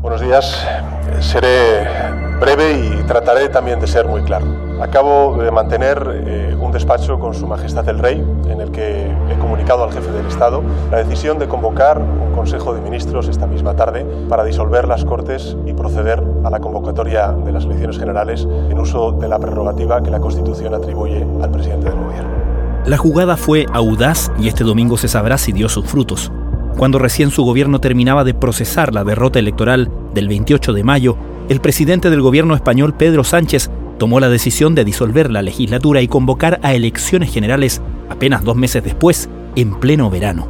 Buenos días. Seré breve y trataré también de ser muy claro. Acabo de mantener eh, un despacho con Su Majestad el Rey en el que he comunicado al jefe del Estado la decisión de convocar un Consejo de Ministros esta misma tarde para disolver las Cortes y proceder a la convocatoria de las elecciones generales en uso de la prerrogativa que la Constitución atribuye al presidente del Gobierno. La jugada fue audaz y este domingo se sabrá si dio sus frutos. Cuando recién su gobierno terminaba de procesar la derrota electoral del 28 de mayo, el presidente del gobierno español, Pedro Sánchez, tomó la decisión de disolver la legislatura y convocar a elecciones generales apenas dos meses después, en pleno verano.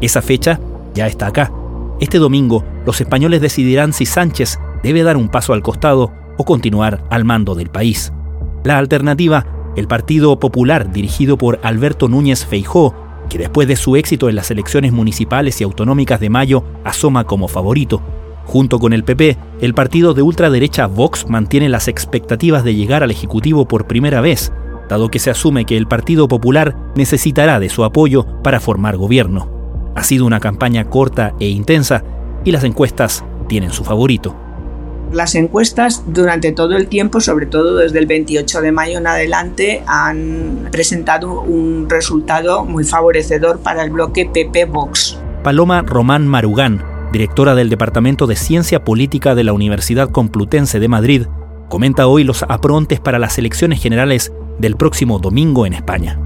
Esa fecha ya está acá. Este domingo, los españoles decidirán si Sánchez debe dar un paso al costado o continuar al mando del país. La alternativa, el Partido Popular, dirigido por Alberto Núñez Feijó, que después de su éxito en las elecciones municipales y autonómicas de mayo asoma como favorito, Junto con el PP, el partido de ultraderecha Vox mantiene las expectativas de llegar al Ejecutivo por primera vez, dado que se asume que el Partido Popular necesitará de su apoyo para formar gobierno. Ha sido una campaña corta e intensa y las encuestas tienen su favorito. Las encuestas durante todo el tiempo, sobre todo desde el 28 de mayo en adelante, han presentado un resultado muy favorecedor para el bloque PP-Vox. Paloma Román Marugán, directora del Departamento de Ciencia Política de la Universidad Complutense de Madrid, comenta hoy los aprontes para las elecciones generales del próximo domingo en España.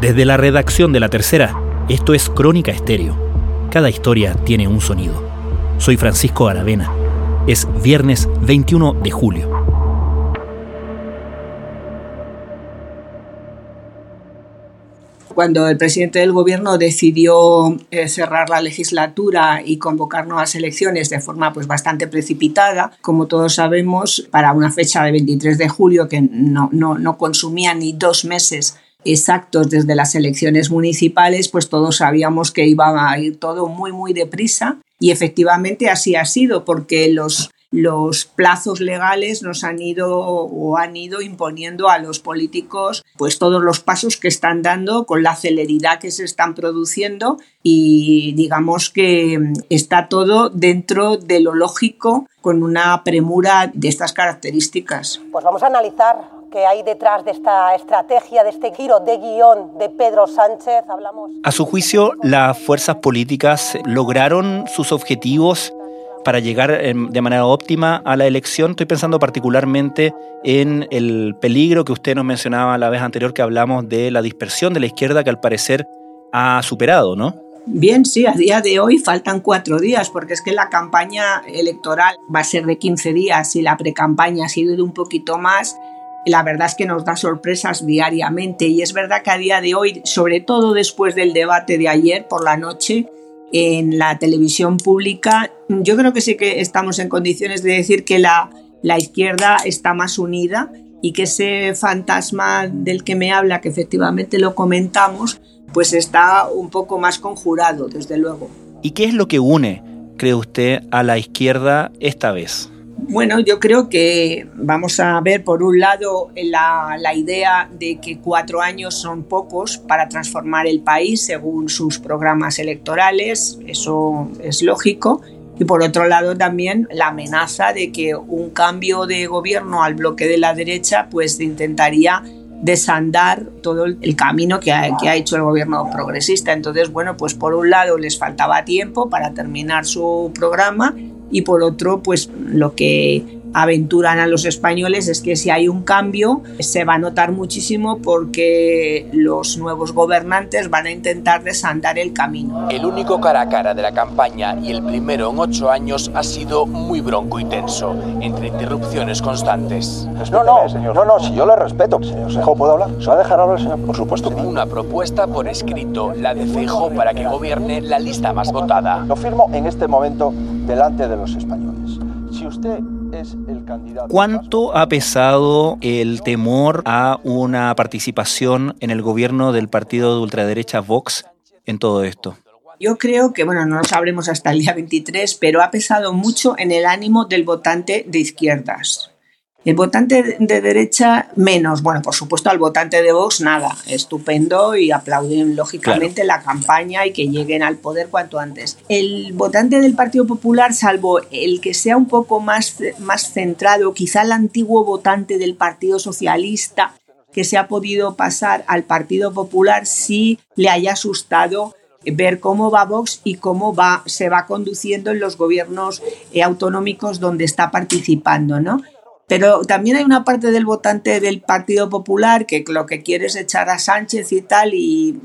Desde la redacción de La Tercera, esto es Crónica Estéreo. Cada historia tiene un sonido. Soy Francisco Aravena. Es viernes 21 de julio. cuando el presidente del gobierno decidió eh, cerrar la legislatura y convocar nuevas elecciones de forma pues bastante precipitada, como todos sabemos, para una fecha de 23 de julio que no, no, no consumía ni dos meses exactos desde las elecciones municipales, pues todos sabíamos que iba a ir todo muy, muy deprisa y efectivamente así ha sido porque los los plazos legales nos han ido o han ido imponiendo a los políticos pues todos los pasos que están dando con la celeridad que se están produciendo y digamos que está todo dentro de lo lógico con una premura de estas características. Pues vamos a analizar qué hay detrás de esta estrategia, de este giro de guion de Pedro Sánchez. Hablamos. A su juicio, las fuerzas políticas lograron sus objetivos para llegar em, de manera óptima a la elección. Estoy pensando particularmente en el peligro que usted nos mencionaba la vez anterior que hablamos de la dispersión de la izquierda que al parecer ha superado, ¿no? Bien, sí, a día de hoy faltan cuatro días, porque es que la campaña electoral va a ser de 15 días y la precampaña ha sido de un poquito más. La verdad es que nos da sorpresas diariamente y es verdad que a día de hoy, sobre todo después del debate de ayer por la noche, en la televisión pública, yo creo que sí que estamos en condiciones de decir que la, la izquierda está más unida y que ese fantasma del que me habla, que efectivamente lo comentamos, pues está un poco más conjurado, desde luego. ¿Y qué es lo que une, cree usted, a la izquierda esta vez? Bueno, yo creo que vamos a ver por un lado la, idea de que cuatro años son pocos para transformar el país según sus programas electorales, eso es lógico. Y por otro lado también la amenaza de que un cambio de gobierno al bloque de la derecha pues intentaría desandar todo el camino que ha, hecho el gobierno progresista. Entonces, bueno, pues por un lado les faltaba tiempo para terminar su programa y por otro, pues lo que aventuran a los españoles es que si hay un cambio se va a notar muchísimo porque los nuevos gobernantes van a intentar desandar el camino. El único cara a cara de la campaña y el primero en ocho años ha sido muy bronco y tenso, entre interrupciones constantes. No, no, señor. no, no, si yo le respeto, señor ¿puedo hablar? ¿Se va a dejar hablar, señor? Por supuesto. Una propuesta por escrito, la de Feijóo para que gobierne la lista más votada. Lo firmo en este momento delante de los españoles. Si usted. ¿Cuánto ha pesado el temor a una participación en el gobierno del partido de ultraderecha Vox en todo esto? Yo creo que, bueno, no lo sabremos hasta el día 23, pero ha pesado mucho en el ánimo del votante de izquierdas. El votante de derecha menos, bueno, por supuesto al votante de Vox nada, estupendo y aplauden lógicamente la campaña y que lleguen al poder cuanto antes. El votante del Partido Popular, salvo el que sea un poco más, más centrado, quizá el antiguo votante del Partido Socialista, que se ha podido pasar al Partido Popular, sí le haya asustado ver cómo va Vox y cómo va, se va conduciendo en los gobiernos eh, autonómicos donde está participando, ¿no? Pero también hay una parte del votante del Partido Popular que lo que quiere es echar a Sánchez y tal, y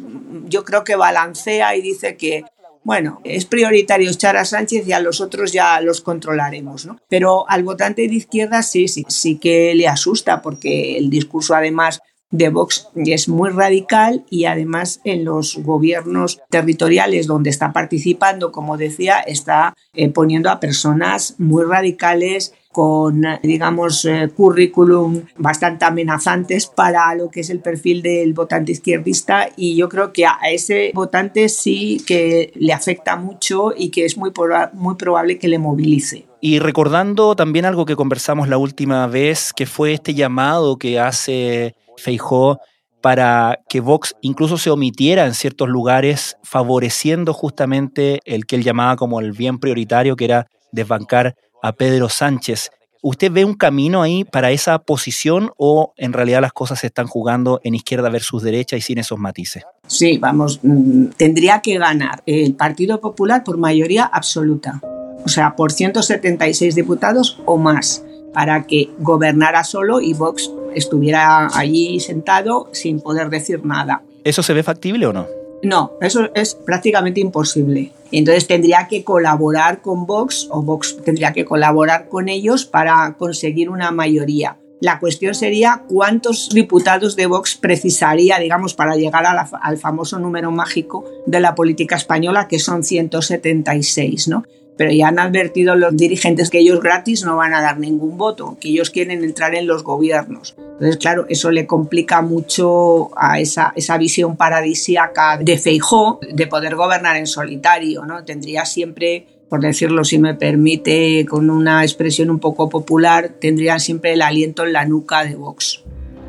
yo creo que balancea y dice que, bueno, es prioritario echar a Sánchez y a los otros ya los controlaremos, ¿no? Pero al votante de izquierda sí, sí, sí que le asusta porque el discurso además de Vox es muy radical y además en los gobiernos territoriales donde está participando, como decía, está eh, poniendo a personas muy radicales con, digamos, eh, currículum bastante amenazantes para lo que es el perfil del votante izquierdista y yo creo que a ese votante sí que le afecta mucho y que es muy, muy probable que le movilice. Y recordando también algo que conversamos la última vez, que fue este llamado que hace Feijó para que Vox incluso se omitiera en ciertos lugares, favoreciendo justamente el que él llamaba como el bien prioritario, que era desbancar a Pedro Sánchez. ¿Usted ve un camino ahí para esa posición o en realidad las cosas se están jugando en izquierda versus derecha y sin esos matices? Sí, vamos, mm, tendría que ganar el Partido Popular por mayoría absoluta, o sea, por 176 diputados o más, para que gobernara solo y Vox estuviera allí sentado sin poder decir nada. ¿Eso se ve factible o no? No, eso es prácticamente imposible. Entonces tendría que colaborar con Vox o Vox tendría que colaborar con ellos para conseguir una mayoría. La cuestión sería cuántos diputados de Vox precisaría, digamos, para llegar al famoso número mágico de la política española, que son 176, ¿no? Pero ya han advertido los dirigentes que ellos gratis no van a dar ningún voto, que ellos quieren entrar en los gobiernos. Entonces, claro, eso le complica mucho a esa, esa visión paradisíaca de Feijó de poder gobernar en solitario, ¿no? Tendría siempre, por decirlo si me permite, con una expresión un poco popular, tendría siempre el aliento en la nuca de Vox.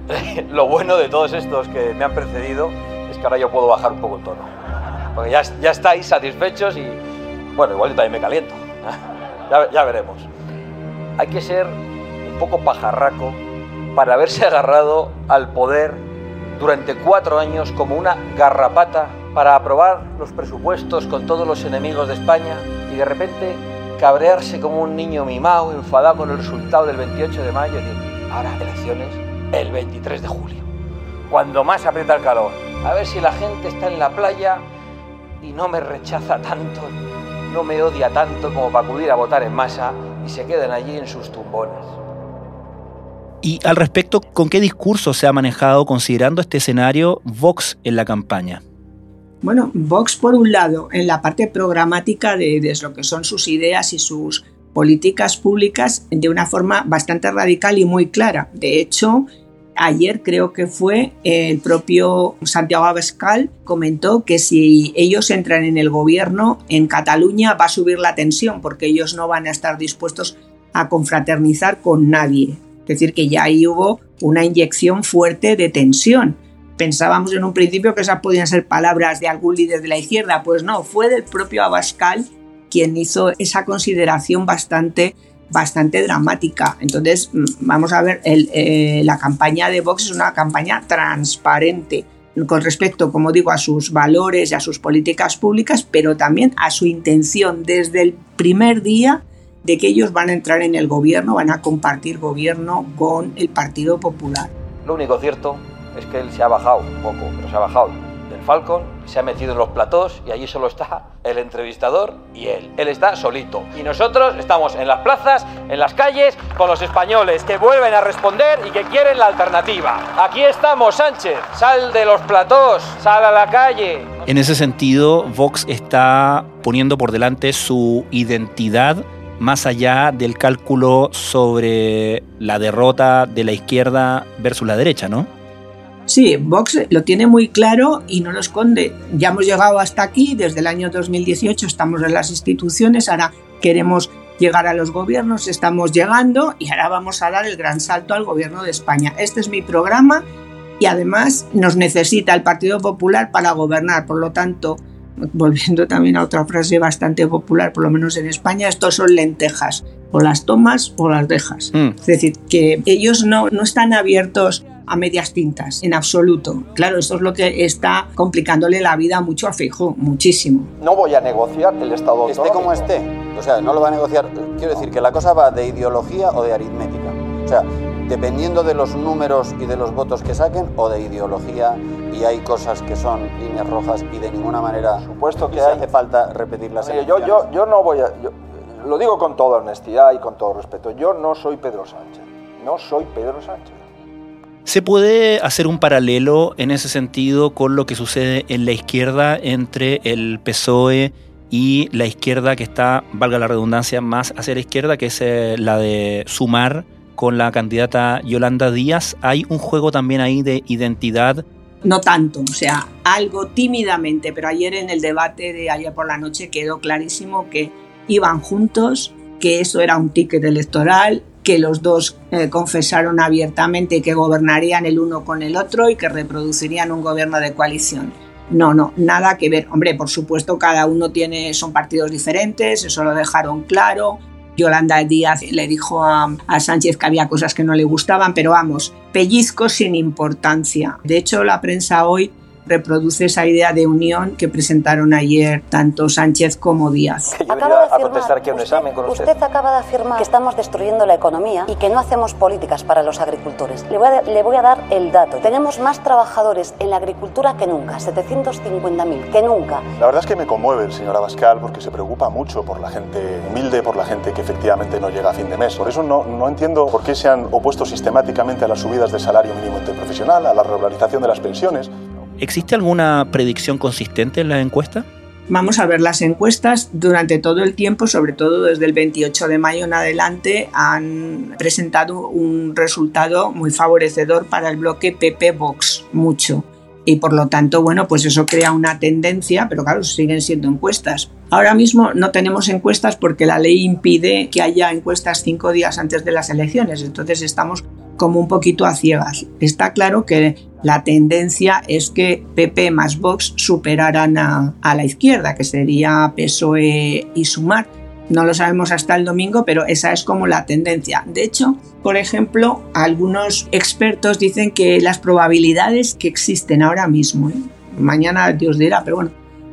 Lo bueno de todos estos que me han precedido es que ahora yo puedo bajar un poco el tono. Porque ya, ya estáis satisfechos y, bueno, igual yo también me caliento. ya, veremos. Hay que ser un poco pajarraco para haberse agarrado al poder durante cuatro años como una garrapata para aprobar los presupuestos con todos los enemigos de España y de repente cabrearse como un niño mimado, enfadado con el resultado del 28 de mayo y decir, ahora elecciones el 23 de julio, cuando más aprieta el calor. A ver si la gente está en la playa y no me rechaza tanto no me odia tanto como para acudir a votar en masa y se quedan allí en sus tumbones. Y al respecto, ¿con qué discurso se ha manejado considerando este escenario Vox en la campaña? Bueno, Vox por un lado, en la parte programática de, de lo que son sus ideas y sus políticas públicas de una forma bastante radical y muy clara. De hecho, Ayer creo que fue el propio Santiago Abascal comentó que si ellos entran en el gobierno en Cataluña va a subir la tensión porque ellos no van a estar dispuestos a confraternizar con nadie. Es decir, que ya ahí hubo una inyección fuerte de tensión. Pensábamos en un principio que esas podían ser palabras de algún líder de la izquierda, pues no, fue del propio Abascal quien hizo esa consideración bastante bastante dramática. Entonces, mm, vamos a ver, eh, la campaña de Vox es una campaña transparente con respecto, como digo, a sus valores y a sus políticas públicas, pero también a su intención desde el primer día de que ellos van a entrar en el gobierno, van a compartir gobierno con el Partido Popular. Lo único cierto es que él se ha bajado un poco, pero se ha bajado Falcon se ha metido en los platós y allí solo está el entrevistador y él. Él está solito. Y nosotros estamos en las plazas, en las calles, con los españoles que vuelven a responder y que quieren la alternativa. Aquí estamos, Sánchez. Sal de los platós, sal a la calle. En ese sentido, Vox está poniendo por delante su identidad más allá del cálculo sobre la derrota de la izquierda versus la derecha, ¿no? Sí, Vox lo tiene muy claro y no lo esconde. Ya hemos llegado hasta aquí, desde el año 2018 estamos en las instituciones, ahora queremos llegar a los gobiernos, estamos llegando y ahora vamos a dar el gran salto al gobierno de España. Este es mi programa y además nos necesita el Partido Popular para gobernar, por lo tanto, volviendo también a otra frase bastante popular, por lo menos en España, estos son lentejas, o las tomas o las dejas. Mm. Es decir, que ellos no, no están abiertos a medias tintas, en absoluto. Claro, esto es lo que está complicándole la vida mucho a Fijo, muchísimo. No voy a negociar el Estado Esté como esté, o sea, no lo va a negociar. Quiero decir que la cosa va de ideología o de aritmética. O sea, dependiendo de los números y de los votos que saquen o de ideología y hay cosas que son líneas rojas y de ninguna manera supuesto que hace falta repetirlas. yo, yo, yo no voy a lo digo con toda honestidad y con todo respeto yo no soy Pedro Sánchez no soy Pedro Sánchez ¿Se puede hacer un paralelo en ese sentido con lo que sucede en la izquierda entre el PSOE y la izquierda que está, valga la redundancia, más hacia la izquierda, que es eh, la de sumar con la candidata Yolanda Díaz? ¿Hay un juego también ahí de identidad? No tanto, o sea, algo tímidamente, pero ayer en el debate de ayer por la noche quedó clarísimo que iban juntos, que eso era un ticket electoral que los dos eh, confesaron abiertamente que gobernarían el uno con el otro y que reproducirían un gobierno de coalición. No, no, nada que ver. Hombre, por supuesto, cada uno tiene, son partidos diferentes, eso lo dejaron claro. Yolanda Díaz le dijo a, a, Sánchez que había cosas que no le gustaban, pero vamos, pellizco sin importancia. De hecho, la prensa hoy reproduce esa idea de unión que presentaron ayer tanto Sánchez como Díaz. Yo a contestar aquí un examen con usted. Usted acaba de afirmar que estamos destruyendo la economía y que no hacemos políticas para los agricultores. Le voy a, le voy a dar el dato. Tenemos más trabajadores en la agricultura que nunca, 750.000, que nunca. La verdad es que me conmueve el señor Abascal porque se preocupa mucho por la gente humilde, por la gente que efectivamente no llega a fin de mes. Por eso no, no entiendo por qué se han opuesto sistemáticamente a las subidas del salario mínimo interprofesional, a la regularización de las pensiones. ¿Existe alguna predicción consistente en la encuesta? Vamos a ver las encuestas durante todo el tiempo, sobre todo desde el 28 de mayo en adelante, han presentado un resultado muy favorecedor para el bloque PP-Vox, mucho. Y por lo tanto, bueno, pues eso crea una tendencia, pero claro, siguen siendo encuestas. Ahora mismo no tenemos encuestas porque la ley impide que haya encuestas cinco días antes de las elecciones, entonces estamos como un poquito a ciegas. Está claro que la tendencia es que PP más Vox superaran a, la izquierda, que sería PSOE y Sumar. No lo sabemos hasta el domingo, pero esa es como la tendencia. De hecho, por ejemplo, algunos expertos dicen que las probabilidades que existen ahora mismo, ¿eh? mañana Dios dirá, pero bueno,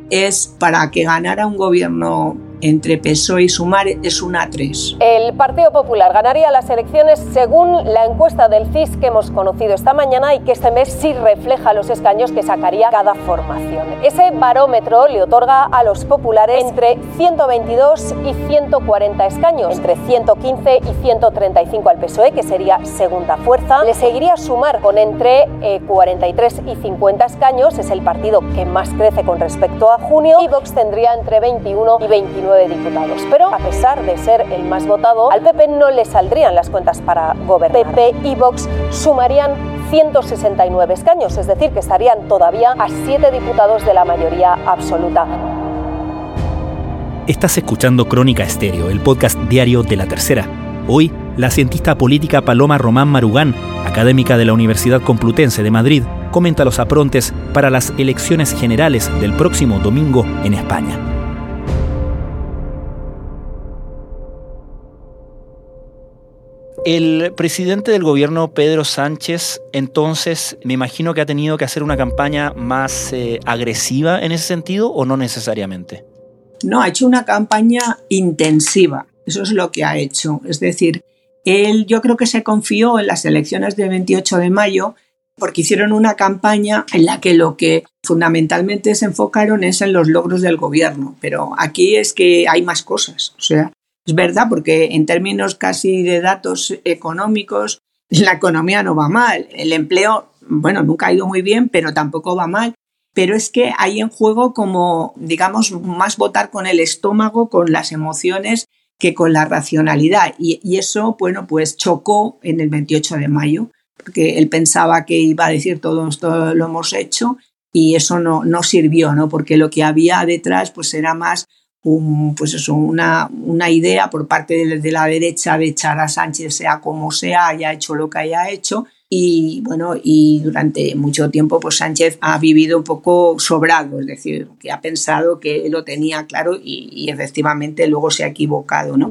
es para que ganara un gobierno entre PSOE y Sumar es una 3. El Partido Popular ganaría las elecciones según la encuesta del CIS que hemos conocido esta mañana y que este mes sí refleja los escaños que sacaría cada formación. Ese barómetro le otorga a los populares entre 122 y 140 escaños, entre 115 y 135 al PSOE, que sería segunda fuerza. Le seguiría Sumar con entre 43 eh, y 50 escaños, es el partido que más crece con respecto a junio, y Vox tendría entre 21 y 29 diputados. Pero a pesar de ser el más votado, al PP no le saldrían las cuentas para gobernar. PP y Vox sumarían 169 escaños, es decir, que estarían todavía a 7 diputados de la mayoría absoluta. Estás escuchando Crónica Estéreo, el podcast diario de la tercera. Hoy, la cientista política Paloma Román Marugán, académica de la Universidad Complutense de Madrid, comenta los aprontes para las elecciones generales del próximo domingo en España. El presidente del gobierno, Pedro Sánchez, entonces me imagino que ha tenido que hacer una campaña más eh, agresiva en ese sentido o no necesariamente. No, ha hecho una campaña intensiva. Eso es lo que ha hecho. Es decir, él yo creo que se confió en las elecciones del 28 de mayo porque hicieron una campaña en la que lo que fundamentalmente se enfocaron es en los logros del gobierno. Pero aquí es que hay más cosas. O sea, es verdad, porque en términos casi de datos económicos, la economía no va mal. El empleo, bueno, nunca ha ido muy bien, pero tampoco va mal. Pero es que hay en juego como, digamos, más votar con el estómago, con las emociones, que con la racionalidad. Y, eso, bueno, pues chocó en el 28 de mayo, porque él pensaba que iba a decir todo esto lo hemos hecho y eso no, no sirvió, ¿no? Porque lo que había detrás, pues era más pues eso, una, una idea por parte de, la derecha de echar a Sánchez, sea como sea, haya hecho lo que haya hecho. Y bueno, y durante mucho tiempo, pues Sánchez ha vivido un poco sobrado, es decir, que ha pensado que lo tenía claro y, y efectivamente luego se ha equivocado, ¿no?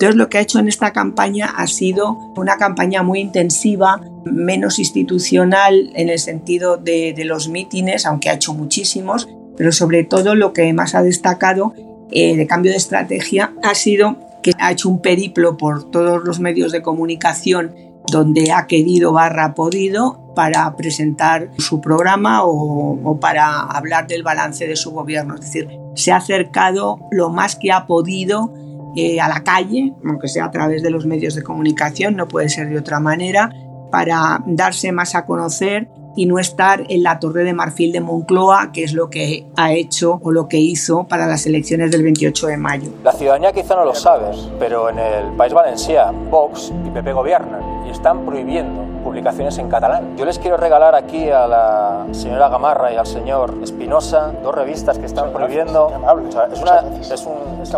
Entonces lo que ha hecho en esta campaña ha sido una campaña muy intensiva, menos institucional en el sentido de, de los mítines, aunque ha hecho muchísimos, pero sobre todo lo que más ha destacado eh, de cambio de estrategia ha sido que ha hecho un periplo por todos los medios de comunicación donde ha querido barra podido para presentar su programa o, para hablar del balance de su gobierno. Es decir, se ha acercado lo más que ha podido eh, a la calle, aunque sea a través de los medios de comunicación, no puede ser de otra manera, para darse más a conocer y no estar en la Torre de Marfil de Moncloa, que es lo que ha hecho o lo que hizo para las elecciones del 28 de mayo. La ciudadanía quizá no lo sabe, pero en el País Valencià, Vox y PP gobiernan y están prohibiendo publicaciones en catalán. Yo les quiero regalar aquí a la señora Gamarra y al señor Espinosa dos revistas que están prohibiendo. Es, una, es un... Es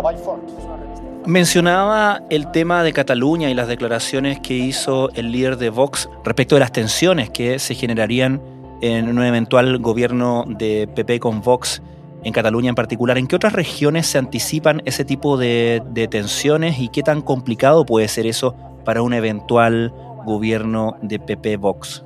Mencionaba el tema de Cataluña y las declaraciones que hizo el líder de Vox respecto de las tensiones que se generarían en un eventual gobierno de PP con Vox en Cataluña en particular. ¿En qué otras regiones se anticipan ese tipo de, tensiones y qué tan complicado puede ser eso para un eventual gobierno de PP Vox?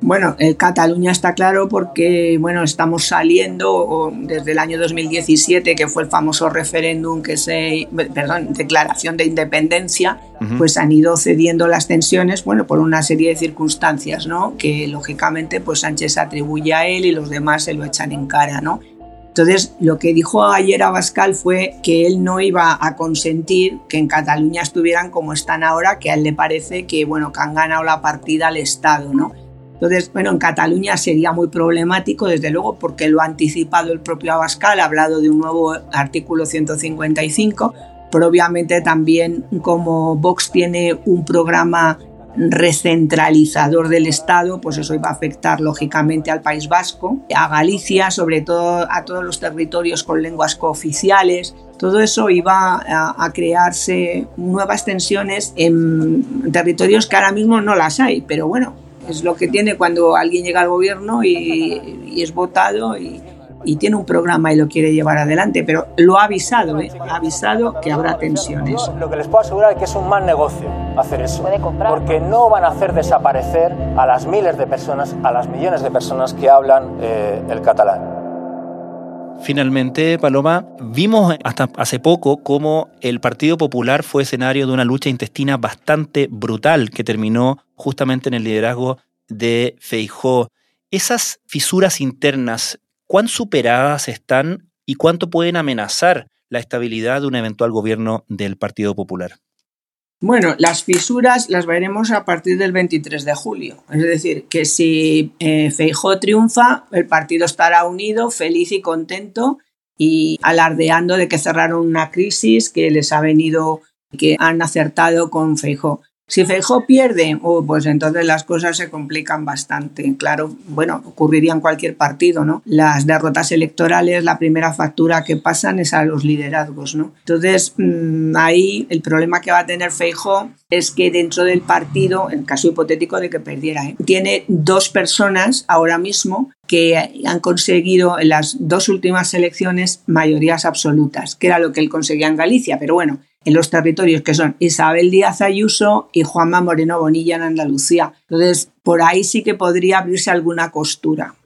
Bueno, el Cataluña está claro porque bueno, estamos saliendo desde el año 2017, que fue el famoso referéndum que se, perdón, declaración de independencia, uh -huh. pues han ido cediendo las tensiones, bueno, por una serie de circunstancias, ¿no? Que lógicamente pues Sánchez atribuye a él y los demás se lo echan en cara, ¿no? Entonces, lo que dijo ayer Abascal fue que él no iba a consentir que en Cataluña estuvieran como están ahora, que a él le parece que, bueno, que han ganado la partida al Estado, ¿no? Entonces, bueno, en Cataluña sería muy problemático, desde luego, porque lo ha anticipado el propio Abascal, ha hablado de un nuevo artículo 155, pero obviamente también como Vox tiene un programa recentralizador del Estado, pues eso iba a afectar lógicamente al País Vasco, a Galicia, sobre todo a todos los territorios con lenguas cooficiales. Todo eso iba a, a crearse nuevas tensiones en territorios que ahora mismo no las hay, pero bueno, es lo que tiene cuando alguien llega al gobierno y, y es votado y, y, tiene un programa y lo quiere llevar adelante, pero lo ha avisado, ¿eh? ha avisado que habrá tensiones. Lo que les puedo asegurar es que es un mal negocio hacer eso, porque no van a hacer desaparecer a las miles de personas, a las millones de personas que hablan eh, el catalán. Finalmente, Paloma, vimos hasta hace poco cómo el Partido Popular fue escenario de una lucha intestina bastante brutal que terminó justamente en el liderazgo de Feijó. Esas fisuras internas, ¿cuán superadas están y cuánto pueden amenazar la estabilidad de un eventual gobierno del Partido Popular? Bueno, las fisuras las veremos a partir del 23 de julio. Es decir, que si eh, Feijó triunfa, el partido estará unido, feliz y contento y alardeando de que cerraron una crisis que les ha venido, que han acertado con Feijó. Si Feijó pierde, oh, pues entonces las cosas se complican bastante. Claro, bueno, ocurriría en cualquier partido, ¿no? Las derrotas electorales, la primera factura que pasan es a los liderazgos, ¿no? Entonces, mmm, ahí el problema que va a tener Feijó es que dentro del partido, en caso hipotético de que perdiera, ¿eh? tiene dos personas ahora mismo que han conseguido en las dos últimas elecciones mayorías absolutas, que era lo que él conseguía en Galicia, pero bueno, en los territorios que son Isabel Díaz Ayuso y Juanma Moreno Bonilla en Andalucía. Entonces, por ahí sí que podría abrirse alguna costura.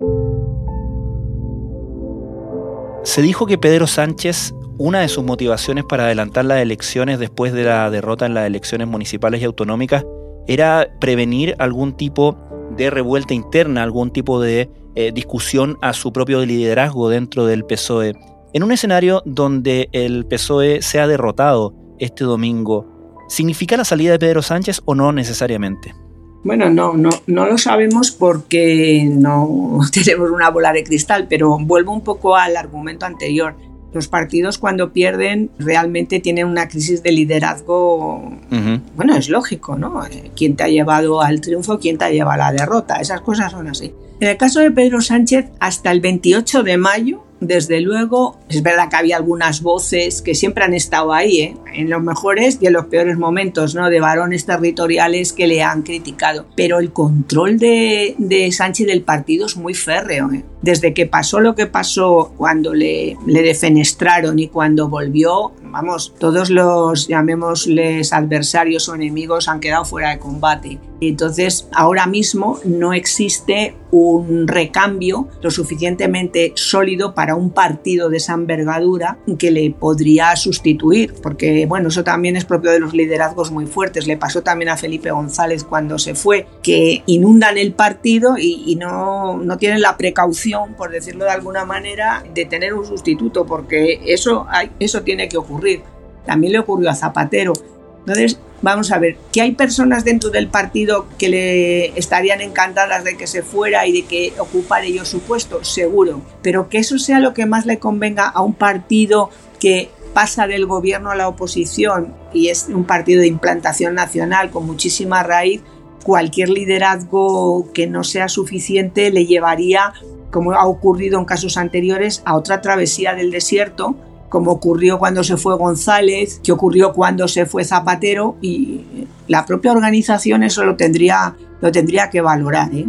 Se dijo que Pedro Sánchez, una de sus motivaciones para adelantar las elecciones después de la derrota en las elecciones municipales y autonómicas, era prevenir algún tipo de revuelta interna, algún tipo de eh, discusión a su propio liderazgo dentro del PSOE. En un escenario donde el PSOE se ha derrotado este domingo, ¿significa la salida de Pedro Sánchez o no necesariamente? Bueno, no, no, no lo sabemos porque no tenemos una bola de cristal, pero vuelvo un poco al argumento anterior. Los partidos cuando pierden realmente tienen una crisis de liderazgo, uh -huh. bueno, es lógico, ¿no? ¿Quién te ha llevado al triunfo, quién te ha llevado a la derrota? Esas cosas son así. En el caso de Pedro Sánchez, hasta el 28 de mayo, desde luego, Es verdad que había algunas voces que siempre han estado ahí, ¿eh? en los mejores y en los peores momentos, ¿no? De varones territoriales que le han criticado. Pero el control de, de Sánchez del partido es muy férreo. ¿eh? Desde que pasó lo que pasó cuando le, le defenestraron y cuando volvió, vamos, todos los, llamémosles adversarios o enemigos han quedado fuera de combate. Entonces, ahora mismo no existe un recambio lo suficientemente sólido para un partido de esa envergadura que le podría sustituir, porque bueno, eso también es propio de los liderazgos muy fuertes. Le pasó también a Felipe González cuando se fue, que inundan el partido y, no, no tienen la precaución, por decirlo de alguna manera, de tener un sustituto, porque eso, hay, eso tiene que ocurrir. También le ocurrió a Zapatero. Entonces, vamos a ver, que hay personas dentro del partido que le estarían encantadas de que se fuera y de que ocupara ellos su puesto, seguro, pero que eso sea lo que más le convenga a un partido que pasa del gobierno a la oposición y es un partido de implantación nacional con muchísima raíz, cualquier liderazgo que no sea suficiente le llevaría, como ha ocurrido en casos anteriores, a otra travesía del desierto como ocurrió cuando se fue González, que ocurrió cuando se fue Zapatero y la propia organización eso lo tendría, lo tendría que valorar. ¿eh?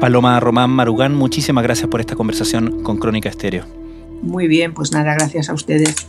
Paloma Román Marugán, muchísimas gracias por esta conversación con Crónica Estéreo. Muy bien, pues nada, gracias a ustedes.